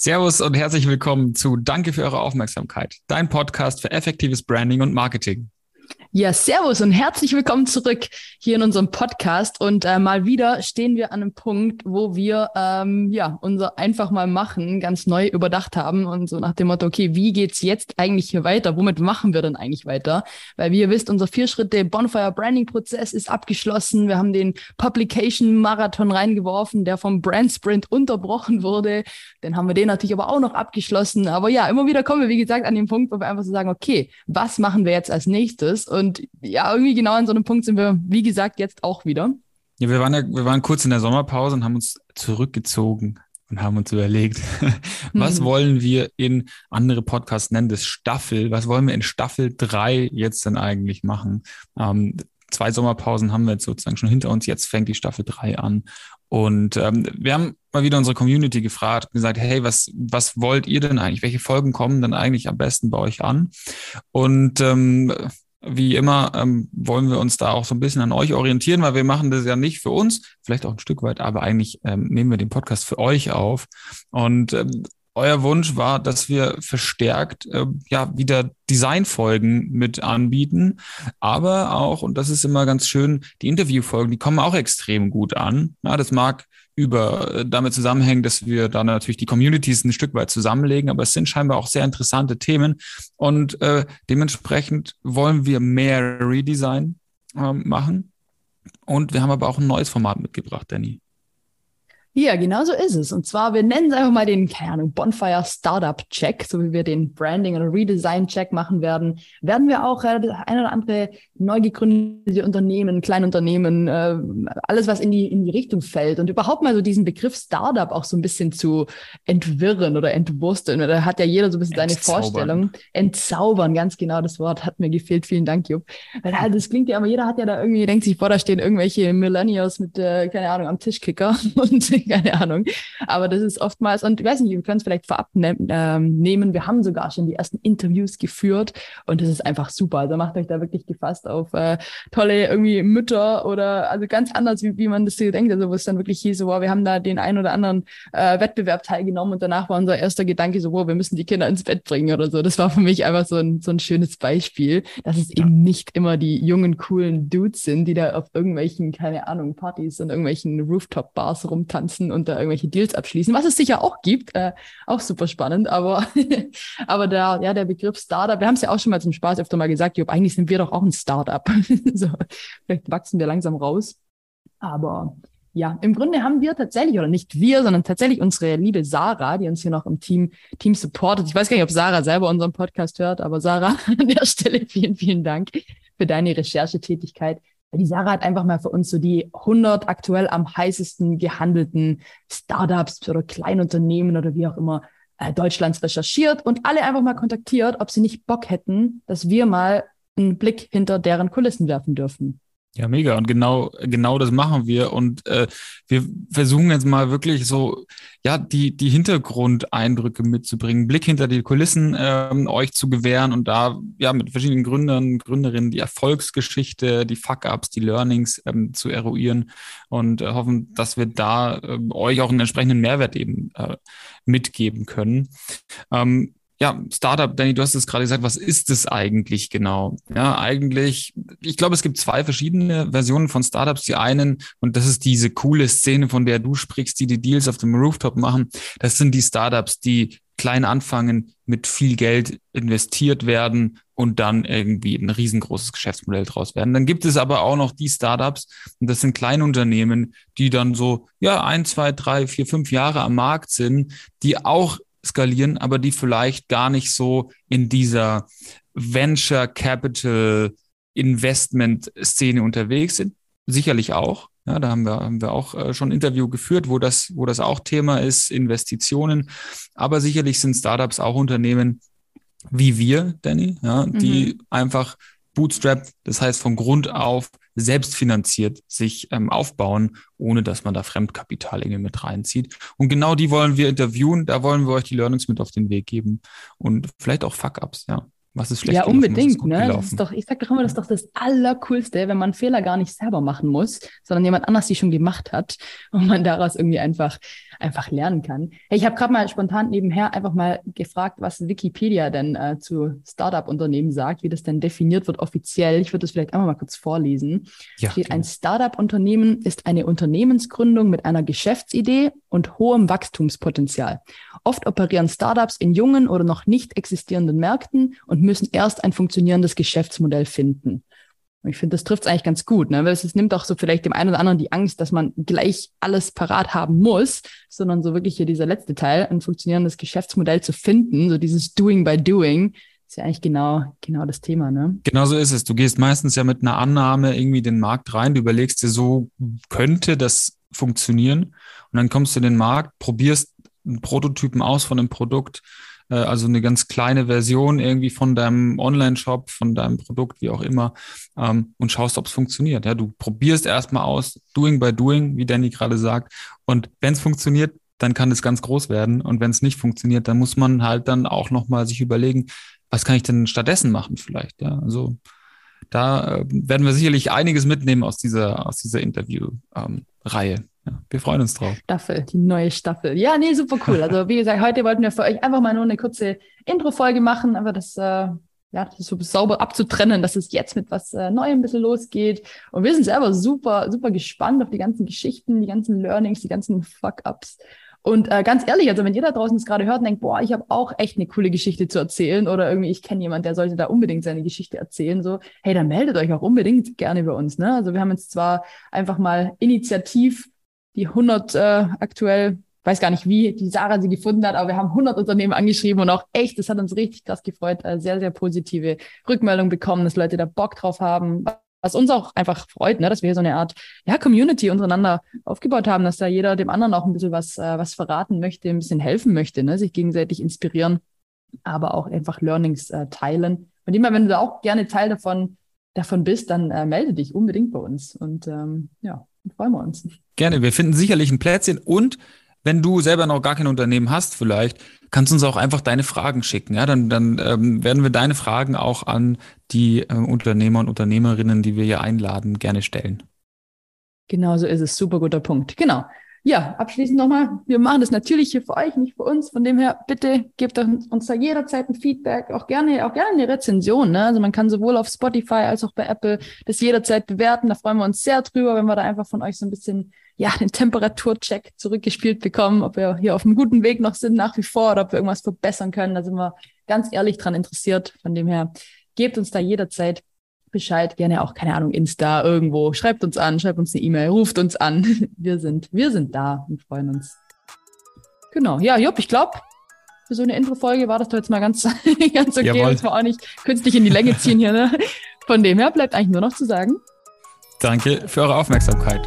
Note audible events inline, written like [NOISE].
Servus und herzlich willkommen zu Danke für eure Aufmerksamkeit, dein Podcast für effektives Branding und Marketing. Ja, servus und herzlich willkommen zurück hier in unserem Podcast. Und äh, mal wieder stehen wir an einem Punkt, wo wir ähm, ja unser einfach mal machen ganz neu überdacht haben und so nach dem Motto, okay, wie geht's jetzt eigentlich hier weiter? Womit machen wir denn eigentlich weiter? Weil wie ihr wisst, unser vier Schritte Bonfire Branding Prozess ist abgeschlossen. Wir haben den Publication Marathon reingeworfen, der vom Brand Sprint unterbrochen wurde. Dann haben wir den natürlich aber auch noch abgeschlossen. Aber ja, immer wieder kommen wir, wie gesagt, an den Punkt, wo wir einfach so sagen, okay, was machen wir jetzt als nächstes? Und ja, irgendwie genau an so einem Punkt sind wir, wie gesagt, jetzt auch wieder. Ja, wir waren ja, wir waren kurz in der Sommerpause und haben uns zurückgezogen und haben uns überlegt, [LAUGHS] was hm. wollen wir in andere Podcasts nennen, das Staffel, was wollen wir in Staffel 3 jetzt denn eigentlich machen? Ähm, zwei Sommerpausen haben wir jetzt sozusagen schon hinter uns, jetzt fängt die Staffel 3 an. Und ähm, wir haben mal wieder unsere Community gefragt und gesagt, hey, was, was wollt ihr denn eigentlich? Welche Folgen kommen denn eigentlich am besten bei euch an? Und ähm, wie immer ähm, wollen wir uns da auch so ein bisschen an euch orientieren, weil wir machen das ja nicht für uns, vielleicht auch ein Stück weit, aber eigentlich ähm, nehmen wir den Podcast für euch auf. Und ähm, euer Wunsch war, dass wir verstärkt äh, ja wieder Designfolgen mit anbieten, aber auch und das ist immer ganz schön, die Interviewfolgen, die kommen auch extrem gut an. Ja, das mag über äh, damit zusammenhängen, dass wir da natürlich die Communities ein Stück weit zusammenlegen, aber es sind scheinbar auch sehr interessante Themen. Und äh, dementsprechend wollen wir mehr Redesign äh, machen. Und wir haben aber auch ein neues Format mitgebracht, Danny. Ja, genau so ist es. Und zwar, wir nennen es einfach mal den, keine Ahnung, Bonfire Startup Check, so wie wir den Branding- oder Redesign-Check machen werden. Werden wir auch äh, das ein oder andere neu gegründete Unternehmen, Kleinunternehmen, äh, alles, was in die, in die Richtung fällt und überhaupt mal so diesen Begriff Startup auch so ein bisschen zu entwirren oder entwursteln. Da hat ja jeder so ein bisschen seine Vorstellung. Entzaubern, ganz genau das Wort hat mir gefehlt. Vielen Dank, Jupp. Weil halt, das klingt ja, aber jeder hat ja da irgendwie, denkt sich, vor, da stehen irgendwelche Millennials mit, äh, keine Ahnung, am Tischkicker [LAUGHS] und [LAUGHS] keine Ahnung. Aber das ist oftmals, und ich weiß nicht, wir können es vielleicht vorab ne ähm, nehmen. Wir haben sogar schon die ersten Interviews geführt und das ist einfach super. Also macht euch da wirklich gefasst auf äh, tolle irgendwie Mütter oder also ganz anders, wie, wie man das hier denkt. Also wo es dann wirklich hieß, so, wow, wir haben da den einen oder anderen äh, Wettbewerb teilgenommen und danach war unser erster Gedanke so, wow, wir müssen die Kinder ins Bett bringen oder so. Das war für mich einfach so ein, so ein schönes Beispiel, dass es ja. eben nicht immer die jungen, coolen Dudes sind, die da auf irgendwelchen, keine Ahnung, Partys und irgendwelchen Rooftop-Bars rumtanzen sitzen und da irgendwelche Deals abschließen, was es sicher auch gibt, äh, auch super spannend, aber, [LAUGHS] aber der, ja, der Begriff Startup, wir haben es ja auch schon mal zum Spaß öfter mal gesagt, Job, eigentlich sind wir doch auch ein Startup. [LAUGHS] so, vielleicht wachsen wir langsam raus. Aber ja, im Grunde haben wir tatsächlich, oder nicht wir, sondern tatsächlich unsere liebe Sarah, die uns hier noch im Team, Team supportet. Ich weiß gar nicht, ob Sarah selber unseren Podcast hört, aber Sarah, [LAUGHS] an der Stelle vielen, vielen Dank für deine Recherchetätigkeit. Die Sarah hat einfach mal für uns so die 100 aktuell am heißesten gehandelten Startups oder Kleinunternehmen oder wie auch immer äh, Deutschlands recherchiert und alle einfach mal kontaktiert, ob sie nicht Bock hätten, dass wir mal einen Blick hinter deren Kulissen werfen dürfen. Ja, mega. Und genau, genau das machen wir. Und äh, wir versuchen jetzt mal wirklich so, ja, die, die Hintergrundeindrücke mitzubringen, Blick hinter die Kulissen ähm, euch zu gewähren und da ja mit verschiedenen Gründern, Gründerinnen die Erfolgsgeschichte, die Fuck-Ups, die Learnings ähm, zu eruieren und äh, hoffen, dass wir da äh, euch auch einen entsprechenden Mehrwert eben äh, mitgeben können. Ähm, ja, Startup, Danny, du hast es gerade gesagt, was ist es eigentlich genau? Ja, eigentlich, ich glaube, es gibt zwei verschiedene Versionen von Startups. Die einen, und das ist diese coole Szene, von der du sprichst, die die Deals auf dem Rooftop machen, das sind die Startups, die klein anfangen, mit viel Geld investiert werden und dann irgendwie ein riesengroßes Geschäftsmodell draus werden. Dann gibt es aber auch noch die Startups, und das sind Kleinunternehmen, die dann so, ja, ein, zwei, drei, vier, fünf Jahre am Markt sind, die auch skalieren, aber die vielleicht gar nicht so in dieser Venture Capital Investment Szene unterwegs sind. Sicherlich auch. Ja, da haben wir, haben wir auch äh, schon ein Interview geführt, wo das, wo das auch Thema ist, Investitionen. Aber sicherlich sind Startups auch Unternehmen wie wir, Danny, ja, die mhm. einfach Bootstrap, das heißt von Grund auf selbstfinanziert sich ähm, aufbauen, ohne dass man da Fremdkapital irgendwie mit reinzieht. Und genau die wollen wir interviewen, da wollen wir euch die Learnings mit auf den Weg geben und vielleicht auch Fuck-Ups, ja. Was ist schlecht Ja, gelaufen, unbedingt. Ne? Das ist doch, ich sag doch immer, das ist doch das Allercoolste, wenn man Fehler gar nicht selber machen muss, sondern jemand anders die schon gemacht hat und man daraus irgendwie einfach, einfach lernen kann. Hey, ich habe gerade mal spontan nebenher einfach mal gefragt, was Wikipedia denn äh, zu Startup-Unternehmen sagt, wie das denn definiert wird offiziell. Ich würde das vielleicht einmal mal kurz vorlesen. Ja, steht, ein Startup-Unternehmen ist eine Unternehmensgründung mit einer Geschäftsidee und hohem Wachstumspotenzial. Oft operieren Startups in jungen oder noch nicht existierenden Märkten und müssen erst ein funktionierendes Geschäftsmodell finden. Und ich finde, das trifft es eigentlich ganz gut, ne? weil es, nimmt auch so vielleicht dem einen oder anderen die Angst, dass man gleich alles parat haben muss, sondern so wirklich hier dieser letzte Teil, ein funktionierendes Geschäftsmodell zu finden, so dieses Doing by Doing, ist ja eigentlich genau, genau das Thema, ne? Genau so ist es. Du gehst meistens ja mit einer Annahme irgendwie den Markt rein, du überlegst dir, so könnte das funktionieren und dann kommst du in den Markt, probierst einen Prototypen aus von einem Produkt, äh, also eine ganz kleine Version irgendwie von deinem Online-Shop, von deinem Produkt, wie auch immer, ähm, und schaust, ob es funktioniert. Ja, du probierst erstmal aus, doing by doing, wie Danny gerade sagt, und wenn es funktioniert, dann kann es ganz groß werden und wenn es nicht funktioniert, dann muss man halt dann auch nochmal sich überlegen, was kann ich denn stattdessen machen vielleicht? Ja, also da äh, werden wir sicherlich einiges mitnehmen aus dieser, aus dieser Interview-Reihe. Ja, wir freuen uns drauf. Staffel, die neue Staffel. Ja, nee, super cool. Also wie gesagt, heute wollten wir für euch einfach mal nur eine kurze Intro-Folge machen, aber das, äh, ja, das so sauber abzutrennen, dass es jetzt mit was äh, Neuem ein bisschen losgeht. Und wir sind selber super, super gespannt auf die ganzen Geschichten, die ganzen Learnings, die ganzen Fuck-Ups. Und äh, ganz ehrlich, also wenn ihr da draußen es gerade hört und denkt, boah, ich habe auch echt eine coole Geschichte zu erzählen oder irgendwie ich kenne jemand, der sollte da unbedingt seine Geschichte erzählen, so, hey, dann meldet euch auch unbedingt gerne bei uns. Ne? Also wir haben jetzt zwar einfach mal initiativ die 100 äh, aktuell, weiß gar nicht wie, die Sarah sie gefunden hat, aber wir haben 100 Unternehmen angeschrieben und auch echt, das hat uns richtig krass gefreut, äh, sehr, sehr positive Rückmeldungen bekommen, dass Leute da Bock drauf haben, was uns auch einfach freut, ne, dass wir hier so eine Art ja, Community untereinander aufgebaut haben, dass da jeder dem anderen auch ein bisschen was, äh, was verraten möchte, ein bisschen helfen möchte, ne, sich gegenseitig inspirieren, aber auch einfach Learnings äh, teilen. Und immer, wenn du da auch gerne Teil davon, davon bist, dann äh, melde dich unbedingt bei uns. Und ähm, ja, freuen wir uns. Gerne, wir finden sicherlich ein Plätzchen und wenn du selber noch gar kein Unternehmen hast, vielleicht kannst du uns auch einfach deine Fragen schicken. Ja, dann, dann ähm, werden wir deine Fragen auch an die äh, Unternehmer und Unternehmerinnen, die wir hier einladen, gerne stellen. Genau so ist es. Super guter Punkt. Genau. Ja, abschließend nochmal, wir machen das natürlich hier für euch, nicht für uns. Von dem her, bitte gebt uns da jederzeit ein Feedback, auch gerne, auch gerne eine Rezension. Ne? Also man kann sowohl auf Spotify als auch bei Apple das jederzeit bewerten. Da freuen wir uns sehr drüber, wenn wir da einfach von euch so ein bisschen ja, den Temperaturcheck zurückgespielt bekommen, ob wir hier auf einem guten Weg noch sind nach wie vor oder ob wir irgendwas verbessern können. Da sind wir ganz ehrlich dran interessiert. Von dem her, gebt uns da jederzeit Bescheid, gerne auch, keine Ahnung, Insta, irgendwo. Schreibt uns an, schreibt uns eine E-Mail, ruft uns an. [LAUGHS] Wir sind, wir sind da und freuen uns. Genau. Ja, Jupp, ich glaube, für so eine Intro-Folge war das doch jetzt mal ganz, [LAUGHS] ganz okay. Jawohl. Das war auch nicht künstlich in die Länge ziehen hier, ne? Von dem her bleibt eigentlich nur noch zu sagen. Danke für eure Aufmerksamkeit.